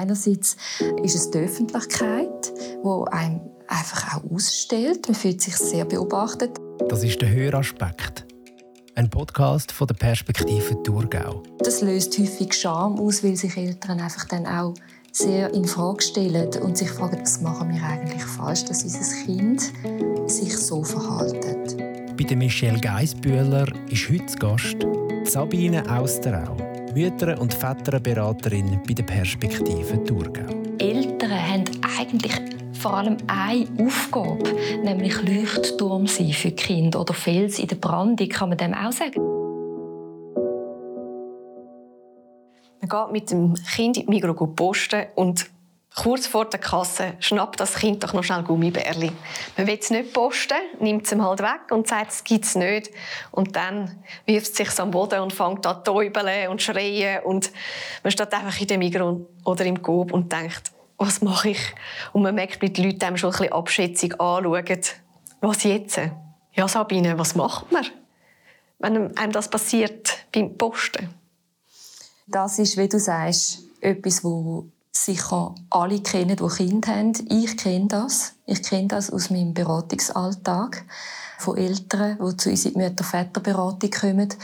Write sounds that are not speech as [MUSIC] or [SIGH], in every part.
einerseits ist es die Öffentlichkeit, wo einem einfach auch ausstellt. Man fühlt sich sehr beobachtet. Das ist der Höraspekt. Ein Podcast von der Perspektive Thurgau. Das löst häufig Scham aus, weil sich Eltern einfach dann auch sehr in Frage stellen und sich fragen, was machen wir eigentlich falsch, dass unser Kind sich so verhält. Bei der Michelle Geisbühler ist heute Gast Sabine Austerau, Mütter- und Väterberaterin bei der Perspektive Thurgau. Eltern haben eigentlich vor allem eine Aufgabe, nämlich Leuchtturm sein für Kinder oder Fels in der Brandung, kann man dem auch sagen. Man geht mit dem Kind in die Migros posten und kurz vor der Kasse schnappt das Kind doch noch schnell Gummibärli. Man will es nicht posten, nimmt es ihm halt weg und sagt, es gibt es nicht. Und dann wirft es sich am Boden und fängt an zu und schreien. Und man steht einfach in dem Migros oder im Coop und denkt, was mache ich? Und man merkt, wie die Leute einem schon ein bisschen abschätzig anschauen. Was jetzt? Ja, Sabine, was macht man, wenn einem das passiert beim Posten? Das ist, wie du sagst, etwas, wo sicher alle kennen, die Kinder haben. Ich kenne das. Ich kenne das aus meinem Beratungsalltag von Eltern, die zu uns in die Mütter-Väter-Beratung kommen.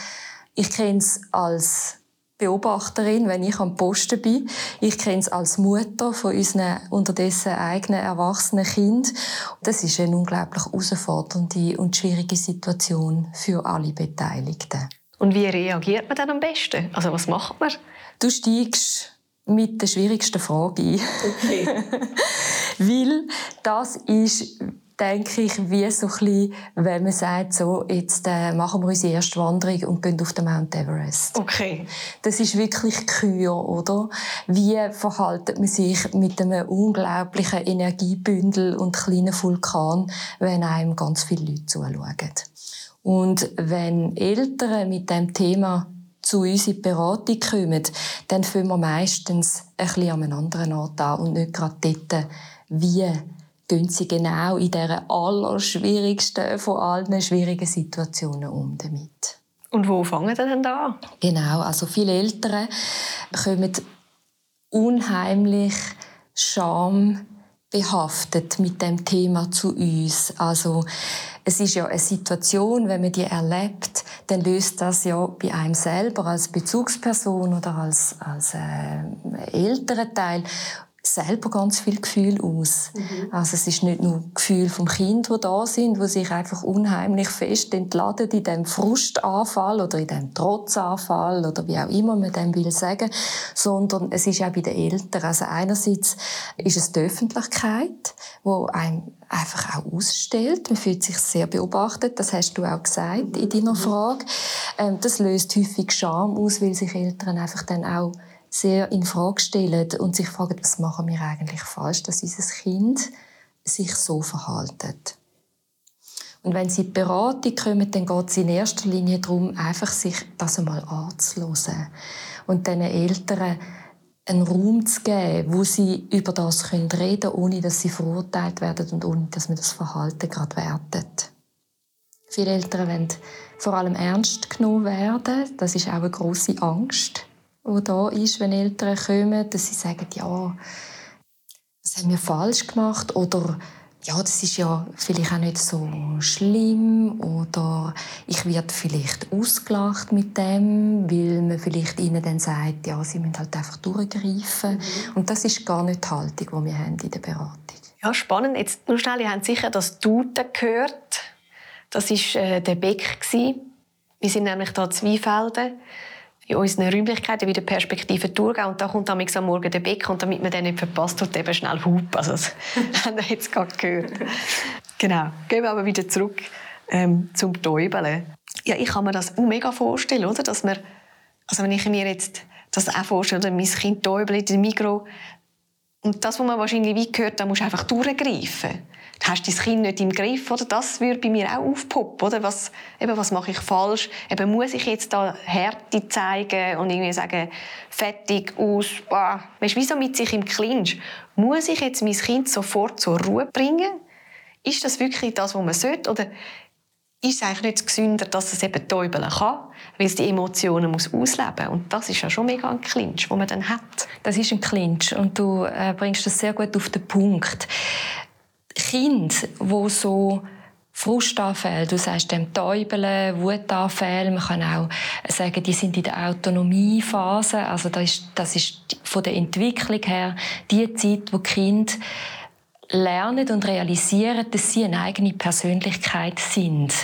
Ich kenne es als Beobachterin, wenn ich am Posten bin. Ich kenne es als Mutter von unseren unterdessen eigenen erwachsenen Kind. Das ist eine unglaublich herausfordernde und schwierige Situation für alle Beteiligten. Und wie reagiert man dann am besten? Also was macht man? Du steigst mit der schwierigsten Frage ein. Okay. [LAUGHS] Weil das ist denke ich, wie so ein bisschen, wenn man sagt, so, jetzt äh, machen wir unsere erste Wanderung und gehen auf den Mount Everest. Okay. Das ist wirklich Kür, oder? Wie verhaltet man sich mit einem unglaublichen Energiebündel und kleinen Vulkan, wenn einem ganz viele Leute zuschauen? Und wenn Eltern mit dem Thema zu uns in die Beratung kommen, dann fangen wir meistens ein bisschen an einem anderen Ort an und nicht gerade dort, wie gehen sie genau in dieser allerschwierigsten von allen schwierigen Situationen um damit. Und wo fangen sie denn da an? Genau, also viele Eltern kommen unheimlich schambehaftet mit dem Thema zu uns. Also es ist ja eine Situation, wenn man die erlebt, dann löst das ja bei einem selber als Bezugsperson oder als, als äh, älterer Teil selber ganz viel Gefühl aus. Mhm. Also es ist nicht nur Gefühl vom Kind, wo da sind, wo sich einfach unheimlich fest entladen in dem Frustanfall oder in dem Trotzanfall oder wie auch immer man dem will sagen, sondern es ist auch bei den Eltern. Also einerseits ist es die Öffentlichkeit, wo einem einfach auch ausstellt. Man fühlt sich sehr beobachtet. Das hast du auch gesagt in deiner Frage. Ähm, das löst häufig Scham aus, weil sich Eltern einfach dann auch sehr in Frage stellen und sich fragen, was machen wir eigentlich falsch, dass unser Kind sich so verhaltet. Und wenn sie in die Beratung kommen, dann geht es in erster Linie darum, einfach sich das einmal anzuhören und den Eltern einen Raum zu geben, wo sie über das reden können, ohne dass sie verurteilt werden und ohne dass man das Verhalten gerade wertet. Viele Eltern wollen vor allem ernst genommen werden. Das ist auch eine große Angst die da ist, wenn Eltern kommen, dass sie sagen, ja, das haben wir falsch gemacht oder ja, das ist ja vielleicht auch nicht so schlimm oder ich werde vielleicht ausgelacht mit dem, weil man vielleicht ihnen dann sagt, ja, sie müssen halt einfach durchgreifen. Mhm. Und das ist gar nicht die Haltung, die wir haben in der Beratung. Ja, spannend. Jetzt nur schnell, ihr habt sicher das Duden gehört. Das war äh, der Beck. Wir sind nämlich hier in Zweifelden in unseren Räumlichkeiten wieder Perspektive Thurgau und da kommt am Morgen der Bäcker und damit man den nicht verpasst, tut eben schnell Hup. Also das [LAUGHS] haben wir jetzt gerade gehört. Genau. Gehen wir aber wieder zurück ähm, zum Täubeln. Ja, ich kann mir das mega vorstellen, oder? Dass man, also wenn ich mir jetzt das auch vorstelle, mein Kind täubelt in der Mikro und das, was man wahrscheinlich wie gehört, da musst einfach durchgreifen hast dein Kind nicht im Griff, oder? Das würde bei mir auch aufpoppen, oder? Was, eben, was mache ich falsch? Eben, muss ich jetzt da Härte zeigen und irgendwie sagen, fertig, aus, bah. Weißt wieso mit sich im Clinch? Muss ich jetzt mein Kind sofort zur Ruhe bringen? Ist das wirklich das, was man sollte? Oder ist es eigentlich nicht gesünder, dass es eben täubeln kann, weil es die Emotionen muss ausleben muss. Und das ist ja schon mega ein Clinch, den man dann hat. Das ist ein Clinch und du äh, bringst das sehr gut auf den Punkt. Kinder, wo so Frustanfälle, du sagst dem Täubeln, Wutanfälle, man kann auch sagen, die sind in der Autonomiephase, also das ist, das ist von der Entwicklung her die Zeit, wo die Kinder lernen und realisieren, dass sie eine eigene Persönlichkeit sind.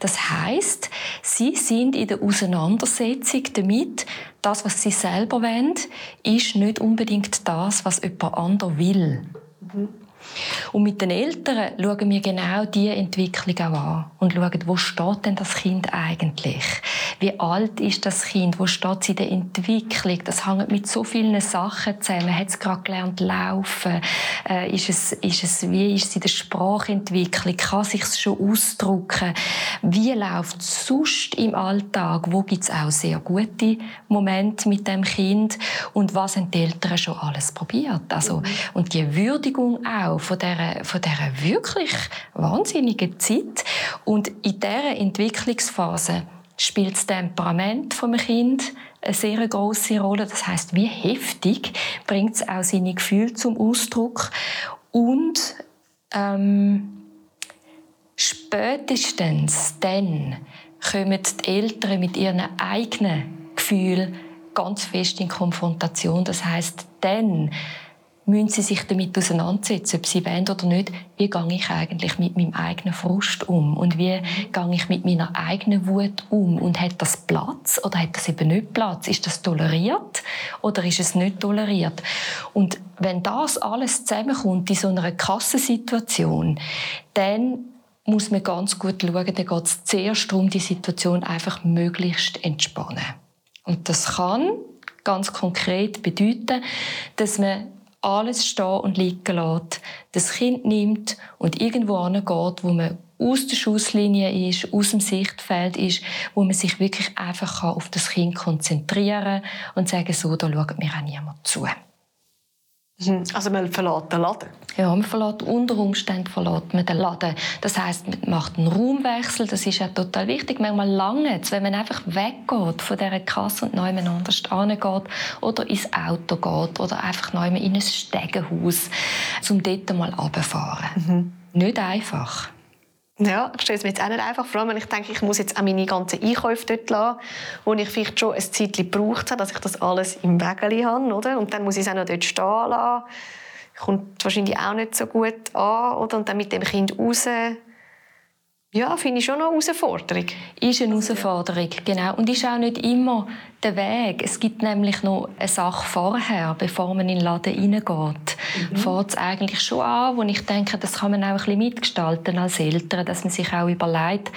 Das heißt, sie sind in der Auseinandersetzung damit, das, was sie selber wollen, ist nicht unbedingt das, was jemand anderes will. Mhm. Und mit den Eltern schauen wir genau diese Entwicklung auch an und schauen, wo steht denn das Kind eigentlich? Wie alt ist das Kind? Wo steht es in der Entwicklung? Das hängt mit so vielen Sachen zusammen. Hat es gerade gelernt laufen? Äh, ist es, ist es, wie ist es in der Sprachentwicklung? Kann sich schon ausdrücken? Wie läuft es sonst im Alltag? Wo gibt es auch sehr gute Momente mit dem Kind? Und was haben die Eltern schon alles probiert? Also, mhm. und die Würdigung auch von dieser, von dieser wirklich wahnsinnigen Zeit. Und in dieser Entwicklungsphase spielt das Temperament vom Kind eine sehr große Rolle. Das heißt, wie heftig bringt es auch seine Gefühle zum Ausdruck und ähm, spätestens dann kommen die Eltern mit ihren eigenen Gefühlen ganz fest in Konfrontation. Das heißt, dann müssen sie sich damit auseinandersetzen, ob sie wollen oder nicht, wie gehe ich eigentlich mit meinem eigenen Frust um und wie gehe ich mit meiner eigenen Wut um und hat das Platz oder hat das eben nicht Platz? Ist das toleriert oder ist es nicht toleriert? Und wenn das alles zusammenkommt in so einer Kassensituation, dann muss man ganz gut schauen, dann geht es zuerst darum, die Situation einfach möglichst entspannen. Und das kann ganz konkret bedeuten, dass man alles stehen und liegen lässt, das Kind nimmt und irgendwo hingeht, wo man aus der Schusslinie ist, aus dem Sichtfeld ist, wo man sich wirklich einfach auf das Kind konzentrieren kann und sagen, so, da schaut mir auch niemand zu. Mhm. Also man verlässt den Laden? Ja, man verlässt unter Umständen verlässt man den Laden. Das heißt, man macht einen Raumwechsel, das ist ja total wichtig. Manchmal lange wenn man einfach weggeht von dieser Kasse und neu anders angeht oder ins Auto geht oder einfach neu in ein Stegenhaus, um dort mal runterzufahren. Mhm. Nicht einfach. Ja, ich stelle es mir jetzt auch nicht einfach vor, wenn ich denke, ich muss jetzt auch meine ganzen Einkäufe dort lassen, wo ich vielleicht schon ein Zeitchen gebraucht habe, dass ich das alles im Wägeli habe, oder? Und dann muss ich es auch noch dort stehen lassen. Kommt wahrscheinlich auch nicht so gut an, oder? Und dann mit dem Kind raus. Ja, finde ich schon eine Herausforderung. Ist eine Herausforderung, genau. Und ist auch nicht immer der Weg. Es gibt nämlich noch eine Sache vorher, bevor man in den Laden reingeht. Mhm. Fängt es eigentlich schon an, wo ich denke, das kann man auch ein bisschen mitgestalten als Eltern, dass man sich auch überlegt,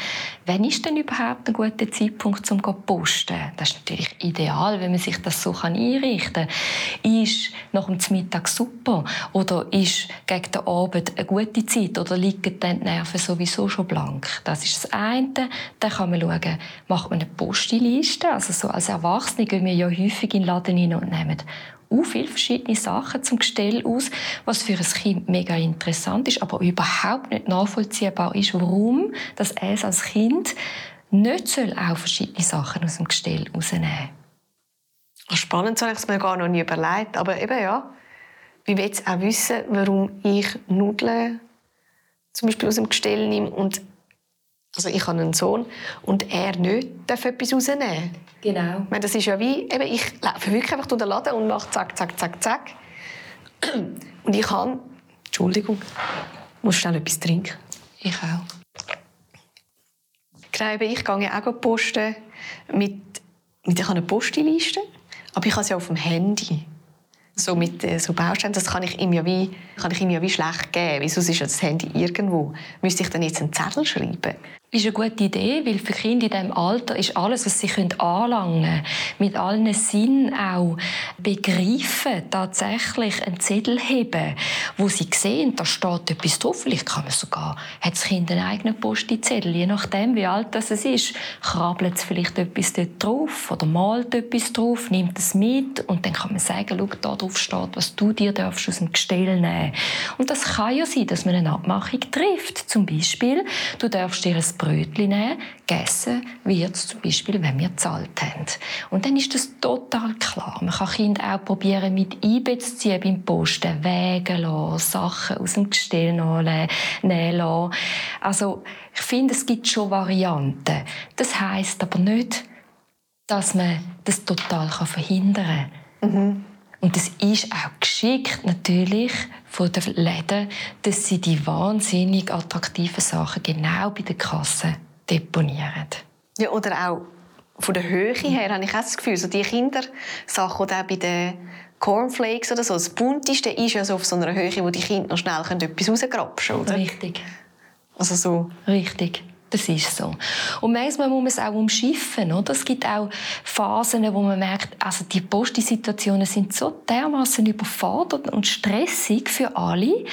wann ist denn überhaupt ein guter Zeitpunkt zum zu posten? Das ist natürlich ideal, wenn man sich das so einrichten kann. Ist nach dem Mittag super oder ist gegen den Abend eine gute Zeit oder liegen dann die Nerven sowieso schon blank? Das ist das eine. Dann kann man schauen, macht man eine Postliste, also so als Erwachsener Erwachsene gehen wir ja häufig in den Laden rein und nehmen auch viele verschiedene Sachen zum Gestell aus, was für ein Kind mega interessant ist, aber überhaupt nicht nachvollziehbar ist, warum das es als Kind nicht soll auch verschiedene Sachen aus dem Gestell rausnehmen soll. Spannend, habe ich es mir gar noch nie überlegt. Aber eben ja, ich will auch wissen, warum ich Nudeln zum Beispiel aus dem Gestell nehme und also ich habe einen Sohn und er nicht darf etwas rausnehmen. Genau. Ich meine, das ist ja wie, eben, ich laufe wirklich einfach durch den Laden und mache zack, zack, zack, zack. [CLEARS THROAT] Und ich kann, Entschuldigung, muss schnell etwas trinken. Ich auch. Genau, ich gehe auch posten mit, mit ich habe eine Postliste, aber ich habe sie auf dem Handy so mit äh, so Bausteinen, das kann ich ihm ja wie, kann ich ihm ja wie schlecht geben. Wieso ist ja das Handy irgendwo? Müsste ich dann jetzt einen Zettel schreiben? ist eine gute Idee, weil für Kinder in diesem Alter ist alles, was sie anlangen können, mit allen Sinnen auch begreifen, tatsächlich einen Zettel heben, wo sie sehen, da steht etwas drauf. Vielleicht kann man sogar, hat das Kind einen eigenen Posti-Zettel, je nachdem, wie alt das ist, krabbelt es vielleicht etwas dort drauf oder malt etwas drauf, nimmt es mit und dann kann man sagen, schau, da drauf steht, was du dir darfst aus dem Gestell nehmen. Und das kann ja sein, dass man eine Abmachung trifft. Zum Beispiel, du darfst dir ein Brötchen nehmen. Gegessen wird zum Beispiel, wenn wir gezahlt haben. Und dann ist das total klar. Man kann Kinder auch probieren, mit einbeziehen beim Posten, Wege lassen, Sachen aus dem Gestell nehmen lassen. Also, ich finde, es gibt schon Varianten. Das heißt aber nicht, dass man das total verhindern kann. Mhm. Und es ist auch geschickt natürlich von den Läden, dass sie die wahnsinnig attraktiven Sachen genau bei der Kasse deponieren. Ja, oder auch von der Höhe her habe ich auch das Gefühl, so die Kindersachen oder auch bei den Cornflakes oder so, das Bunteste ist ja so auf so einer Höhe, wo die Kinder noch schnell etwas rausgrapschen können. Richtig. Also so. Richtig. Das ist so. Und manchmal muss man es auch umschiffen. Oder? Es gibt auch Phasen, wo man merkt, also die Postsituationen sind so dermaßen überfordert und stressig für alle,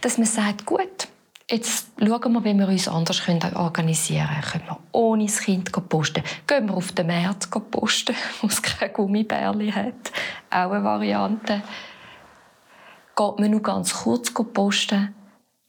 dass man sagt, gut, Jetzt schauen wir, wie wir uns anders organisieren können. Können wir ohne das Kind posten? Gehen wir auf den März posten, [LAUGHS] wo es keine Gummibärli hat? Auch eine Variante. Geht man nur ganz kurz posten?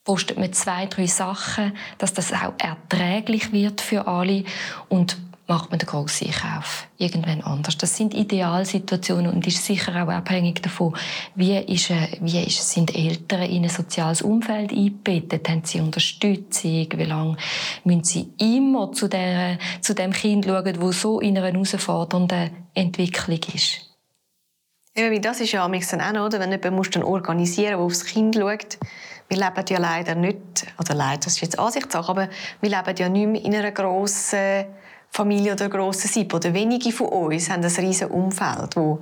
Postet man zwei, drei Sachen, dass das auch erträglich wird für alle und macht man den grossen Einkauf irgendwann anders. Das sind Idealsituationen und ist sicher auch abhängig davon, wie, ist, wie ist, sind Eltern in ein soziales Umfeld eingebettet, haben sie Unterstützung, wie lange müssen sie immer zu, der, zu dem Kind schauen, wo so in einer herausfordernden Entwicklung ist. Wie das ist ja dann auch, oder? wenn jemand dann organisieren muss, der aufs Kind schaut, wir leben ja leider nicht, oder leider, das ist jetzt Ansichtssache, aber wir leben ja nicht mehr in einer grossen Familie oder grossen Sippe. Oder wenige von uns haben ein riesiges Umfeld, wo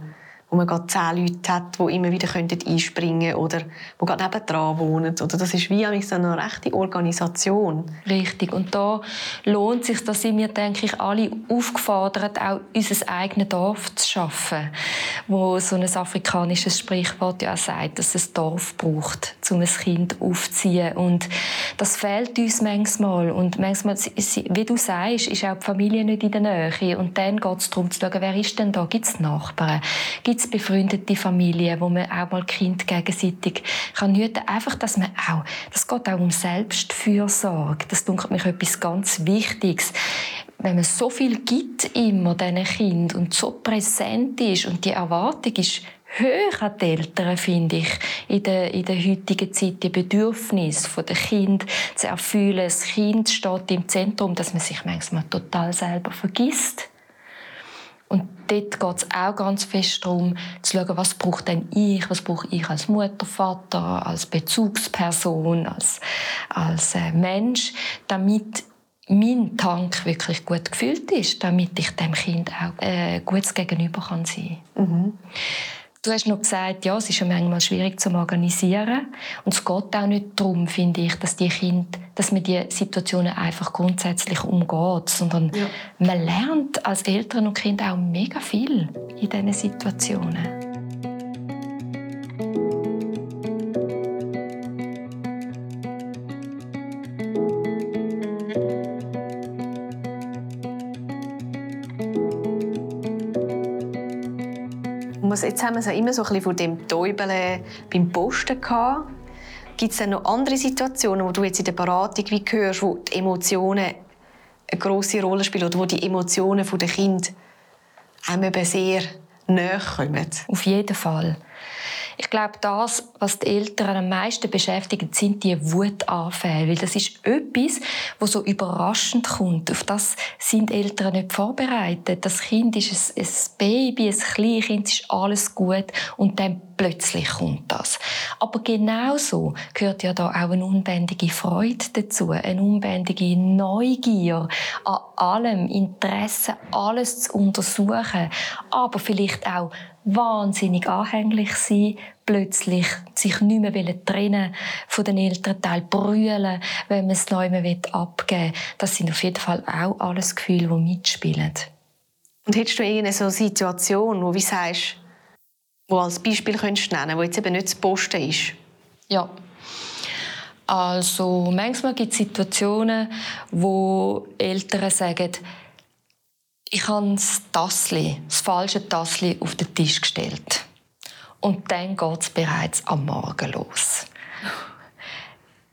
wo man gerade zehn Leute hat, die immer wieder einspringen können oder die gerade nebendran wohnen. Oder das ist wie eine rechte Organisation. Richtig. Und da lohnt es sich, dass sind wir, denke ich, alle aufgefordert, auch unser eigenes Dorf zu schaffen. Wo so ein afrikanisches Sprichwort ja auch sagt, dass es ein Dorf braucht, um ein Kind aufzuziehen. Und das fehlt uns manchmal. Und manchmal, wie du sagst, ist auch die Familie nicht in der Nähe. Und dann geht es darum zu schauen, wer ist denn da? Gibt es Nachbarn? Gibt es befreundete Familien, wo man auch mal Kind gegenseitig kann hüten. Einfach, dass man auch, das geht auch um Selbstfürsorge. Das dunkelt mich etwas ganz Wichtiges. Wenn man so viel gibt immer diesen Kind und so präsent ist und die Erwartung ist hoch an die Eltern, finde ich, in der, in der heutigen Zeit, die Bedürfnisse der Kind zu erfüllen. Das Kind steht im Zentrum, dass man sich manchmal total selber vergisst. Und dort geht es auch ganz fest darum, zu schauen, was braucht denn ich, was brauche ich als Mutter, Vater, als Bezugsperson, als, als äh, Mensch, damit mein Tank wirklich gut gefüllt ist, damit ich dem Kind auch äh, gut gegenüber kann sein kann. Mhm. Du hast noch gesagt, ja, es ist ja manchmal schwierig zu organisieren. Und es geht auch nicht darum, finde ich, dass die Kinder, dass man die Situationen einfach grundsätzlich umgeht, sondern ja. man lernt als Eltern und Kind auch mega viel in diesen Situationen. Jetzt haben wir es immer so ein bisschen von dem Täubeln beim Posten gehabt. Gibt es noch andere Situationen, wo du jetzt in der Beratung wie hörst, wo die Emotionen eine große Rolle spielen oder wo die Emotionen der Kind einem sehr näher kommen? Auf jeden Fall. Ich glaube, das, was die Eltern am meisten beschäftigt, sind die Wutanfälle. Weil das ist etwas, was so überraschend kommt. Auf das sind Eltern nicht vorbereitet. Das Kind ist ein, ein Baby, ein Kleinkind, ist alles gut. Und dann plötzlich kommt das. Aber genauso gehört ja da auch eine unbändige Freude dazu, eine unbändige Neugier an allem, Interesse, alles zu untersuchen, aber vielleicht auch wahnsinnig anhänglich sein, plötzlich sich nicht mehr trennen von den Elternteil, brüllen, wenn man es neu mehr abgeben will. Das sind auf jeden Fall auch alles Gefühle, die mitspielen. Und hättest du irgendeine so Situation, wo du sagst, wo als Beispiel könntest nennen, wo jetzt eben nicht zu posten ist? Ja. Also manchmal gibt es Situationen, wo Eltern sagen, ich habe das Tassli, das falsche Tassli auf den Tisch gestellt. Und dann geht es bereits am Morgen los.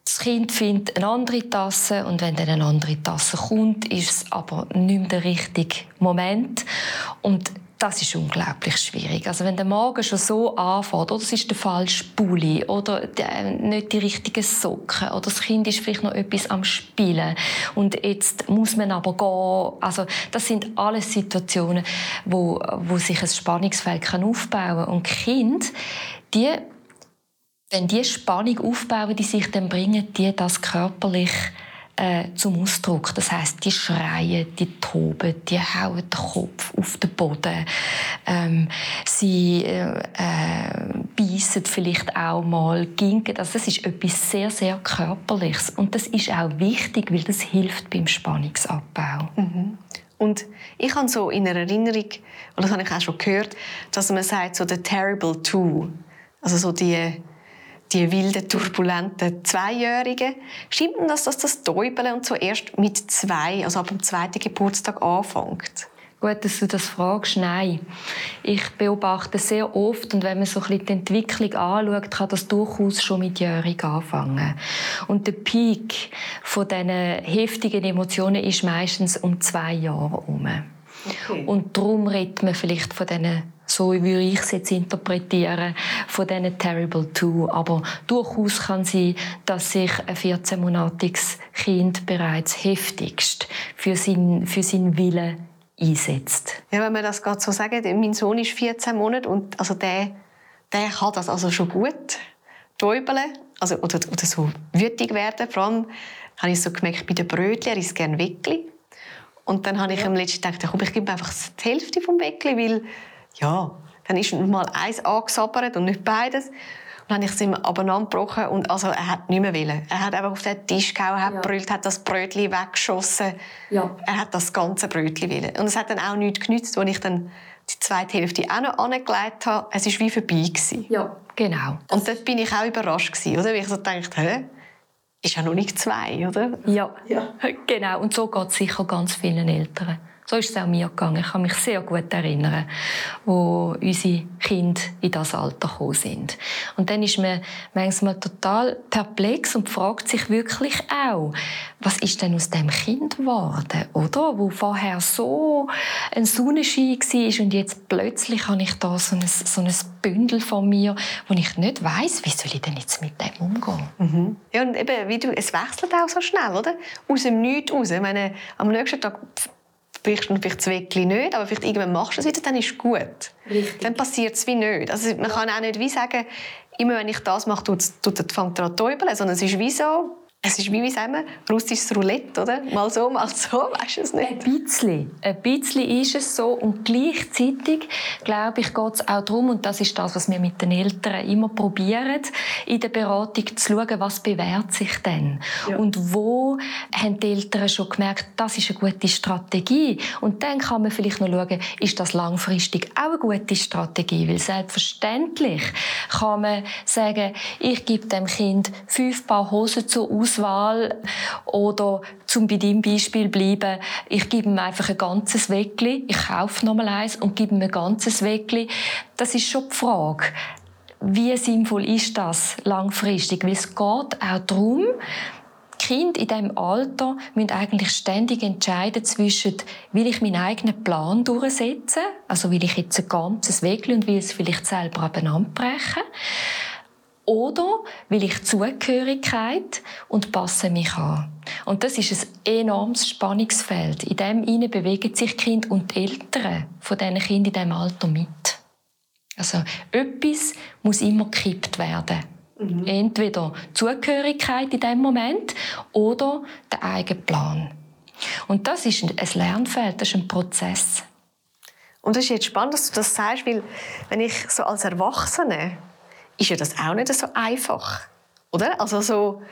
Das Kind findet eine andere Tasse und wenn dann eine andere Tasse kommt, ist es aber nicht mehr der richtige Moment. Und das ist unglaublich schwierig. Also wenn der Magen schon so anfängt, oder es ist der falsche Pulli oder nicht die richtigen Socken oder das Kind ist vielleicht noch etwas am Spielen und jetzt muss man aber gehen. Also das sind alles Situationen, wo, wo sich ein Spannungsfeld kann aufbauen kann. Und Kind, die wenn die Spannung aufbauen, die sich dann bringen, die das körperlich äh, zum Ausdruck. Das heißt, die schreien, die toben, die hauen den Kopf auf den Boden. Ähm, sie äh, äh, beißen vielleicht auch mal, ginken. Also das ist etwas sehr, sehr Körperliches. Und das ist auch wichtig, weil das hilft beim Spannungsabbau. Mhm. Und ich habe so in Erinnerung, und das habe ich auch schon gehört, dass man sagt, so the terrible two. Also so die die wilden, turbulenten Zweijährigen. Stimmt denn das, dass das Täubeln und so erst mit zwei, also ab dem zweiten Geburtstag anfängt? Gut, dass du das fragst. Nein. Ich beobachte sehr oft, und wenn man so ein bisschen die Entwicklung anschaut, kann das durchaus schon mit Jährigen anfangen. Und der Peak von diesen heftigen Emotionen ist meistens um zwei Jahre herum. Okay. Und darum redet man vielleicht von diesen so würde ich es jetzt interpretieren, von diesen Terrible Two. Aber durchaus kann sein, dass sich ein 14-monatiges Kind bereits heftigst für seinen, für seinen Willen einsetzt. Ja, wenn man das gerade so sagt, mein Sohn ist 14 Monate und also der, der kann das also schon gut. Täubeln, also, oder, oder so wütig werden. Vor allem habe ich so gemerkt, bei den Brötchen, er isst gerne Weckli. Und dann habe ich ja. am letzten gedacht, komm, ich gebe einfach die Hälfte vom Weckli, weil ja, dann ist mal eins angesabbert und nicht beides. Und dann habe ich es ihm abeinandergebrochen und also er hat nicht mehr wollen. Er hat einfach auf den Tisch gehauen, hat ja. brüllt, hat das Brötchen weggeschossen. Ja. Er hat das ganze Brötchen wollen. Und es hat dann auch nichts genützt, als ich dann die zweite Hälfte auch noch angelegt habe. Es war wie vorbei. Gewesen. Ja, genau. Und dort bin ich auch überrascht gewesen, oder? Weil ich so dachte, hä? Ist ja noch nicht zwei, oder? Ja, ja. [LAUGHS] genau. Und so geht es sicher ganz vielen Eltern. So ist es auch mir gegangen. Ich kann mich sehr gut erinnern, wo unsere Kinder in das Alter gekommen sind. Und dann ist man manchmal total perplex und fragt sich wirklich auch, was ist denn aus dem Kind geworden, oder? Wo vorher so ein Sonnenschein war und jetzt plötzlich habe ich da so ein, so ein Bündel von mir, wo ich nicht weiß, wie soll ich denn jetzt mit dem umgehen? Mhm. Ja, und eben, wie du, es wechselt auch so schnell, oder? Aus dem Nichts raus. Ich meine, am nächsten Tag brichst du vielleicht das nicht, aber vielleicht irgendwann machst du es wieder, dann ist es gut. Richtig. Dann passiert es wie nicht. Also man kann auch nicht wie sagen, immer wenn ich das mache, tut, tut, fängt er an zu täubeln, sondern es ist wie so, es ist wie, wie sagen wir, russisches Roulette, oder? Mal so, mal so, [LAUGHS] weißt du es nicht? Ein bisschen. Ein bisschen ist es so. Und gleichzeitig, glaube ich, geht es auch darum, und das ist das, was wir mit den Eltern immer probieren, in der Beratung zu schauen, was bewährt sich denn? Ja. Und wo haben die Eltern schon gemerkt, das ist eine gute Strategie? Und dann kann man vielleicht noch schauen, ist das langfristig auch eine gute Strategie? Weil selbstverständlich kann man sagen, ich gebe dem Kind fünf Paar Hosen zur Auswahl Auswahl oder zum bei deinem Beispiel bleiben, ich gebe ihm einfach ein ganzes Weckli, ich kaufe nochmal eins und gebe ihm ein ganzes Weckli. Das ist schon die Frage. Wie sinnvoll ist das langfristig? Weil es geht auch darum, Kinder in diesem Alter müssen eigentlich ständig entscheiden zwischen, will ich meinen eigenen Plan durchsetzen, also will ich jetzt ein ganzes Weg und will es vielleicht selber abeinander brechen, oder will ich Zugehörigkeit und passe mich an? Und das ist ein enormes Spannungsfeld. In dem hinein bewegen sich die Kinder und die Eltern von diesen Kindern in diesem Alter mit. Also etwas muss immer gekippt werden. Mhm. Entweder Zugehörigkeit in dem Moment oder der eigene Plan. Und das ist ein Lernfeld, das ist ein Prozess. Und es ist jetzt spannend, dass du das sagst, weil wenn ich so als Erwachsene ist ja das auch nicht so einfach. Oder? Also so,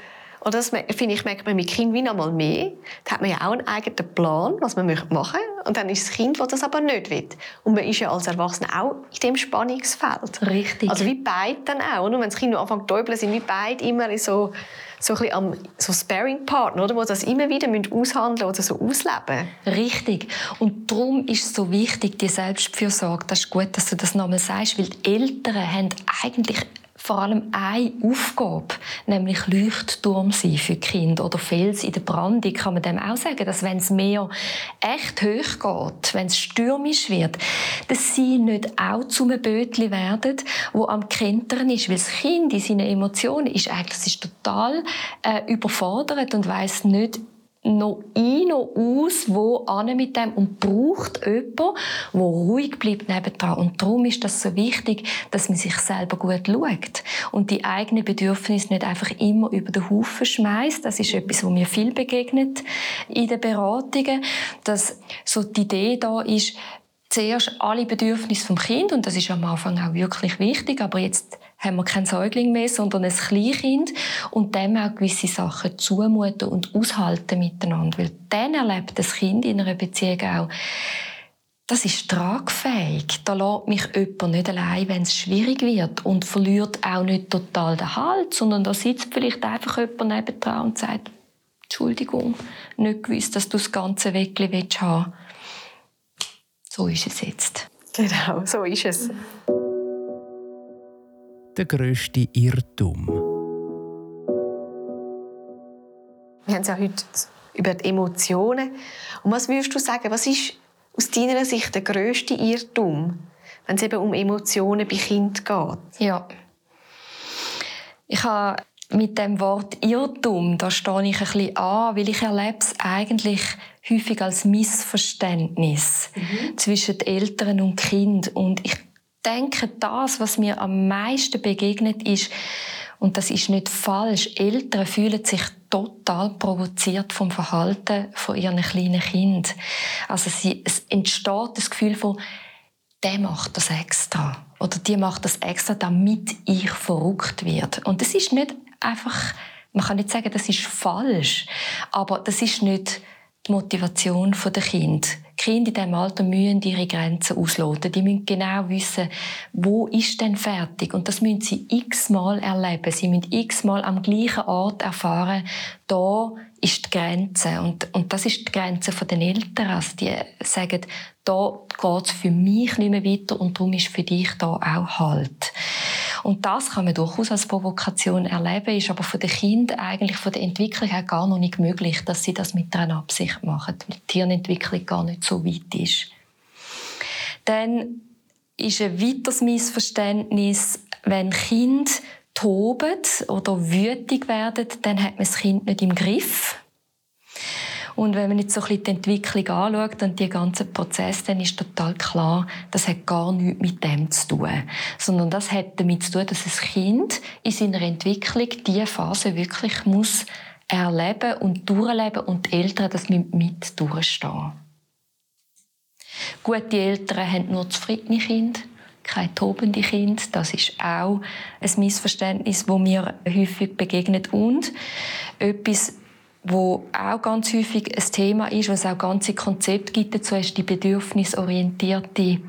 und das finde ich, merkt man mit Kind wie noch mal mehr. Da hat man ja auch einen eigenen Plan, was man machen möchte. Und dann ist das Kind, das das aber nicht will. Und man ist ja als Erwachsener auch in dem Spannungsfeld. Richtig. Also wie beide dann auch. Und wenn das Kind anfängt zu täubeln, sind wie beide immer so, so ein am so Sparing-Partner, oder? Wo das immer wieder aushandeln oder so ausleben Richtig. Und darum ist es so wichtig, die Selbstfürsorge. Das ist gut, dass du das nochmal sagst, weil die Eltern haben eigentlich vor allem eine Aufgabe, nämlich Leuchtturm sein für Kinder oder Fels in der Brandung, kann man dem auch sagen, dass wenn es mehr echt hoch geht, wenn es stürmisch wird, dass sie nicht auch zu einem Bötli werden, wo am Kentern ist, weil das Kind in seinen Emotionen ist eigentlich ist total äh, überfordert und weiß nicht, noch ein, noch aus, wo an mit dem und braucht jemanden, der ruhig bleibt nebendran. Und darum ist das so wichtig, dass man sich selber gut schaut und die eigenen Bedürfnisse nicht einfach immer über den Haufen schmeißt. Das ist etwas, wo mir viel begegnet in den Beratungen, dass so die Idee da ist, zuerst alle Bedürfnisse vom Kind und das ist am Anfang auch wirklich wichtig, aber jetzt haben wir kein Säugling mehr, sondern ein Kleinkind und dem auch gewisse Sachen zumuten und aushalten miteinander. Weil dann erlebt das Kind in einer Beziehung auch, das ist tragfähig. Da lässt mich jemand nicht allein, wenn es schwierig wird und verliert auch nicht total den Halt, sondern da sitzt vielleicht einfach jemand nebendran und sagt, Entschuldigung, nicht gewusst, dass du das ganze Weckli haben willst. So ist es jetzt. Genau, so ist es der grösste Irrtum? Wir haben es ja heute über die Emotionen. Und was würdest du sagen, was ist aus deiner Sicht der grösste Irrtum, wenn es eben um Emotionen bei Kind geht? Ja. Ich habe mit dem Wort Irrtum, da stehe ich ein bisschen an, weil ich erlebe es eigentlich häufig als Missverständnis mhm. zwischen Eltern und Kind und ich denke, das, was mir am meisten begegnet ist, und das ist nicht falsch, Eltern fühlen sich total provoziert vom Verhalten von ihren kleinen Kind. Also sie, es entsteht das Gefühl von, der macht das extra oder die macht das extra, damit ich verrückt werde. Und das ist nicht einfach, man kann nicht sagen, das ist falsch, aber das ist nicht die Motivation der Kind. Kinder in diesem Alter müssen ihre Grenzen ausloten. Die müssen genau wissen, wo ist denn fertig. Und das müssen sie x-mal erleben. Sie müssen x-mal am gleichen Ort erfahren, da ist die Grenze. Und, und das ist die Grenze der Eltern. Also die sagen, da geht es für mich nicht mehr weiter und darum ist für dich da auch Halt. Und das kann man durchaus als Provokation erleben, ist aber von den Kindern eigentlich von der Entwicklung her gar noch nicht möglich, dass sie das mit einer Absicht machen, weil die Hirnentwicklung gar nicht so weit ist. Dann ist ein weiteres Missverständnis, wenn Kinder toben oder wütig werden, dann hat man das Kind nicht im Griff. Und wenn man jetzt so ein bisschen die Entwicklung anschaut und die ganzen Prozesse, dann ist total klar, das hat gar nichts mit dem zu tun. Sondern das hat damit zu tun, dass ein Kind in seiner Entwicklung diese Phase wirklich muss erleben und durchleben und die Eltern das mit, mit durchstehen. Gute Eltern haben nur zufriedene Kinder, keine tobende Kinder. Das ist auch ein Missverständnis, wo mir häufig begegnet. Und etwas, wo auch ganz häufig ein Thema ist, was auch ganze Konzepte gibt dazu, ist die bedürfnisorientierte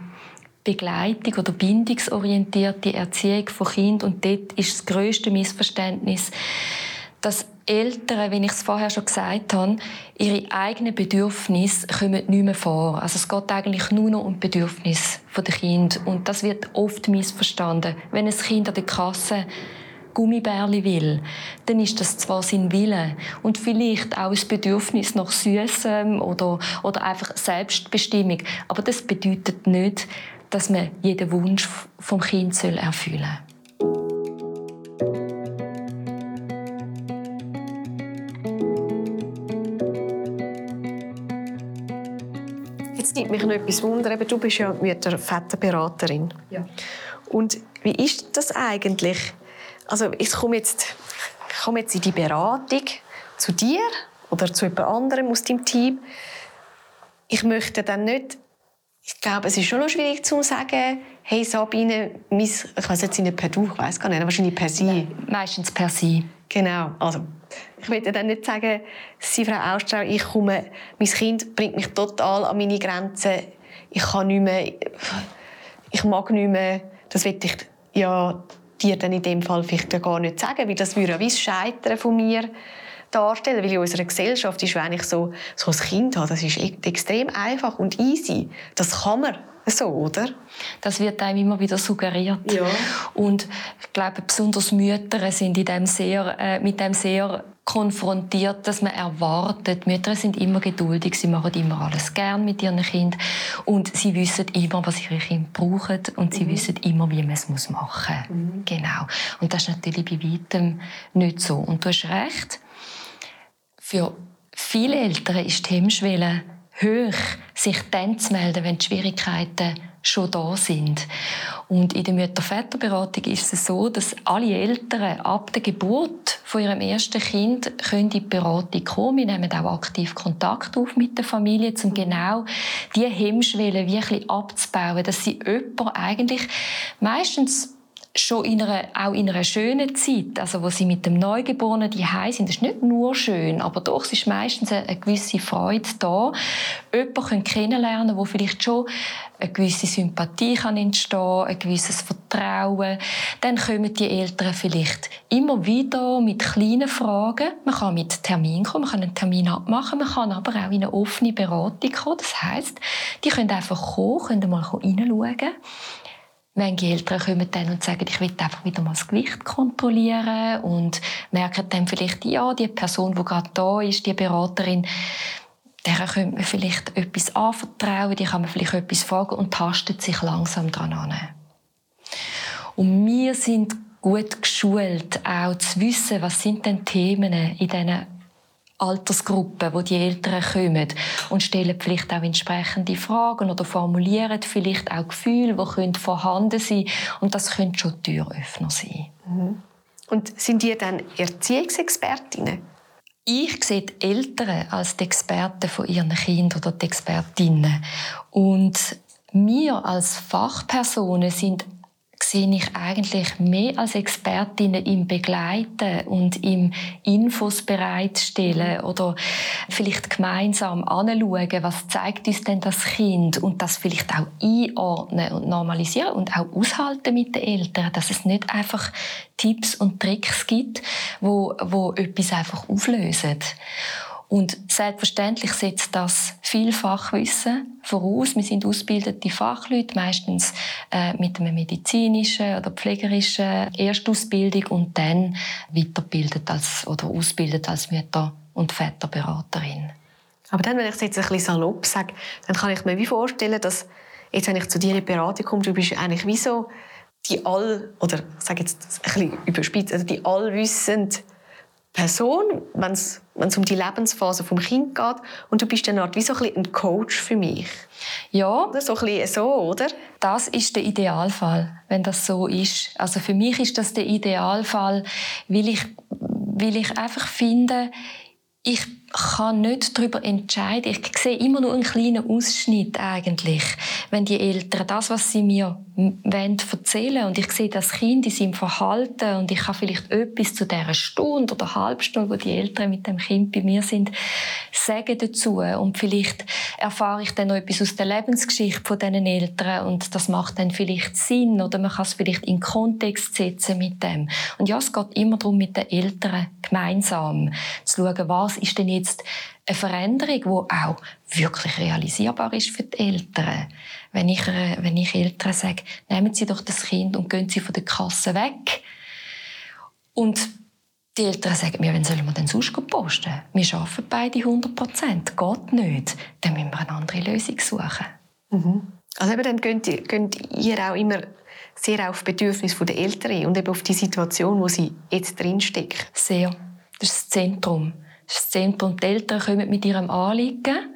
Begleitung oder bindungsorientierte Erziehung von Kind und dort ist das größte Missverständnis, dass Eltern, wie ich es vorher schon gesagt habe, ihre eigenen Bedürfnisse kommen nicht mehr vor. Also es geht eigentlich nur noch um die Bedürfnisse der Kinder und das wird oft missverstanden. Wenn ein Kind an der Kasse Gummibärli will, dann ist das zwar sein Wille und vielleicht auch ein Bedürfnis nach Süßem oder, oder einfach Selbstbestimmung, aber das bedeutet nicht, dass man jeden Wunsch vom Kind erfüllen soll. Jetzt nimmt mich noch etwas Wunder. Du bist ja Mütter-Väterberaterin. Ja. Und wie ist das eigentlich? Also ich komme jetzt, ich komme jetzt in die Beratung zu dir oder zu jemand anderem aus deinem Team. Ich möchte dann nicht, ich glaube, es ist schon noch schwierig zu sagen, hey Sabine, ich weiß jetzt nicht per Du, ich weiß gar nicht, wahrscheinlich per Sie. Nein, meistens per Sie. Genau, also ich möchte dann nicht sagen, Sie, Frau Austrau, ich komme, mein Kind bringt mich total an meine Grenzen, ich kann nicht mehr, ich mag nicht mehr, das will ich ja dir dann in dem Fall vielleicht gar nicht sagen, weil das würde ja wie Scheitern von mir, darstellen, weil in unserer Gesellschaft ist eigentlich so, so ein Kind haben, das ist e- extrem einfach und easy. Das kann man so, oder? Das wird einem immer wieder suggeriert. Ja. Und ich glaube, besonders Mütter sind in dem sehr, äh, mit dem sehr konfrontiert, dass man erwartet. Mütter sind immer geduldig, sie machen immer alles gern mit ihren Kind und sie wissen immer, was ihre Kinder brauchen und sie mhm. wissen immer, wie man es machen muss. Mhm. Genau. Und das ist natürlich bei weitem nicht so. Und du hast recht. Für viele Eltern ist die Hemmschwelle hoch, sich dann zu melden, wenn die Schwierigkeiten schon da sind. Und in der Mütter-Väter-Beratung ist es so, dass alle Eltern ab der Geburt von ihrem ersten Kind können in die Beratung kommen. Wir nehmen auch aktiv Kontakt auf mit der Familie, um genau die Hemmschwelle wirklich abzubauen, dass sie jemand eigentlich meistens schon in einer, auch in einer schönen Zeit, also wo sie mit dem Neugeborenen die sind, ist nicht nur schön, aber doch ist meistens eine, gewisse Freude da, jemanden kennenlernen, wo vielleicht schon eine gewisse Sympathie kann entstehen, ein gewisses Vertrauen. Dann kommen die Eltern vielleicht immer wieder mit kleinen Fragen. Man kann mit Termin kommen, man kann einen Termin abmachen, man kann aber auch in eine offene Beratung kommen. Das heißt, die können einfach kommen, können mal reinschauen Manche Eltern kommen dann und sagen, ich will einfach wieder mal das Gewicht kontrollieren und merken dann vielleicht, ja, die Person, die gerade da ist, die Beraterin, der könnte man vielleicht etwas anvertrauen, die kann man vielleicht etwas fragen und tastet sich langsam dran an. Und wir sind gut geschult, auch zu wissen, was sind denn Themen in diesen Altersgruppen, wo die Eltern kommen und stellen vielleicht auch entsprechende Fragen oder formulieren vielleicht auch Gefühle, die vorhanden sein können. Und das können schon Türöffner sein. Mhm. Und sind die dann Erziehungsexpertinnen? Ich sehe die Eltern als die Experten von ihren Kindern oder die Expertinnen. Und wir als Fachpersonen sind sehe ich eigentlich mehr als Expertinnen im Begleiten und im Infos bereitstellen oder vielleicht gemeinsam anschauen, was zeigt uns denn das Kind und das vielleicht auch einordnen und normalisieren und auch aushalten mit den Eltern, dass es nicht einfach Tipps und Tricks gibt, wo, wo etwas einfach auflösen. Und selbstverständlich setzt das viel Fachwissen voraus. Wir sind ausgebildete Fachleute, meistens äh, mit einer medizinischen oder pflegerischen Erstausbildung und dann weiterbildet als, oder ausbildet als Mütter- und Väterberaterin. Aber dann, wenn ich es jetzt ein bisschen salopp sage, dann kann ich mir wie vorstellen, dass jetzt, wenn ich zu dir in die Beratung komme, du bist eigentlich wie so die all, oder ich sage jetzt ein bisschen überspitzt, also die allwissende Person, wenn es um die Lebensphase vom Kind geht. Und du bist dann wie so ein, ein Coach für mich. Ja. Oder so ein so, oder? Das ist der Idealfall, wenn das so ist. Also für mich ist das der Idealfall, weil ich, weil ich einfach finde, ich kann nicht darüber entscheiden. Ich sehe immer nur einen kleinen Ausschnitt eigentlich, wenn die Eltern das, was sie mir wollen, erzählen. Und ich sehe das Kind in seinem Verhalten. Und ich kann vielleicht etwas zu dieser Stunde oder Halbstunde, wo die Eltern mit dem Kind bei mir sind, sagen dazu. Und vielleicht erfahre ich dann noch etwas aus der Lebensgeschichte von diesen Eltern. Und das macht dann vielleicht Sinn. Oder man kann es vielleicht in Kontext setzen mit dem. Und ja, es geht immer darum, mit den Eltern gemeinsam zu schauen, was ist denn jetzt eine Veränderung, die auch wirklich realisierbar ist für die Eltern. Wenn ich, äh, wenn ich Eltern sage, nehmen Sie doch das Kind und gehen Sie von der Kasse weg. Und die Eltern sagen mir, wenn sollen wir denn sonst posten? Wir arbeiten beide 100 Prozent. Geht nicht. Dann müssen wir eine andere Lösung suchen. Mhm. Also eben, dann könnt, könnt ihr auch immer sehr auf Bedürfnisse der Eltern und eben auf die Situation, wo sie jetzt drinstecken. Sehr. Das ist das Zentrum das Zentrum. Die Eltern kommen mit ihrem Anliegen.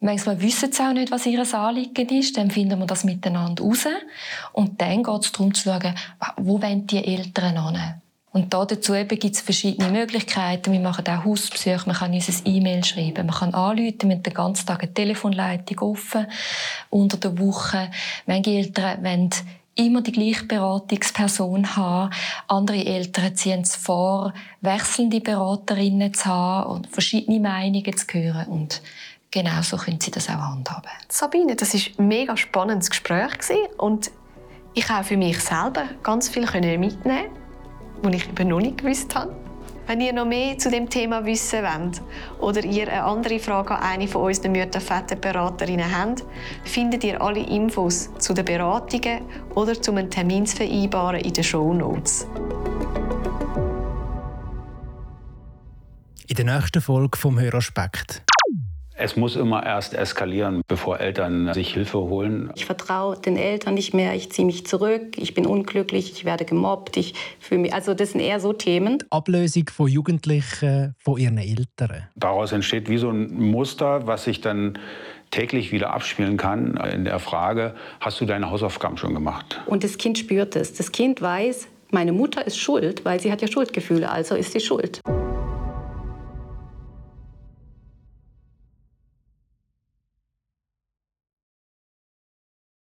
Manchmal wissen sie auch nicht, was ihr Anliegen ist. Dann finden wir das miteinander raus. Und dann geht es darum zu schauen, wo wollen die Eltern hin? Und dazu gibt es verschiedene Möglichkeiten. Wir machen auch Hausbesuche, man kann uns ein E-Mail schreiben, man kann anrufen, wir haben den ganzen Tag eine Telefonleitung offen unter der Woche. Manche Eltern wollen immer die gleiche Beratungsperson haben. Andere Eltern ziehen es vor, wechselnde Beraterinnen zu haben und verschiedene Meinungen zu hören. Und genau so können sie das auch handhaben. Sabine, das war ein mega spannendes Gespräch und ich habe für mich selber ganz viel mitnehmen, was ich eben noch nicht gewusst habe. Wenn ihr noch mehr zu dem Thema wissen wollt oder ihr eine andere Frage an eine von unseren Mütter-Väter-Beraterinnen habt, findet ihr alle Infos zu den Beratungen oder zum Termin zu in den Show Notes. In der nächsten Folge vom Höraspekt. Es muss immer erst eskalieren, bevor Eltern sich Hilfe holen. Ich vertraue den Eltern nicht mehr, ich ziehe mich zurück, ich bin unglücklich, ich werde gemobbt, ich fühle mich, also das sind eher so Themen. Die Ablösung von Jugendlichen von ihren Eltern. Daraus entsteht wie so ein Muster, was sich dann täglich wieder abspielen kann in der Frage, hast du deine Hausaufgaben schon gemacht? Und das Kind spürt es. Das Kind weiß, meine Mutter ist schuld, weil sie hat ja Schuldgefühle, also ist sie schuld.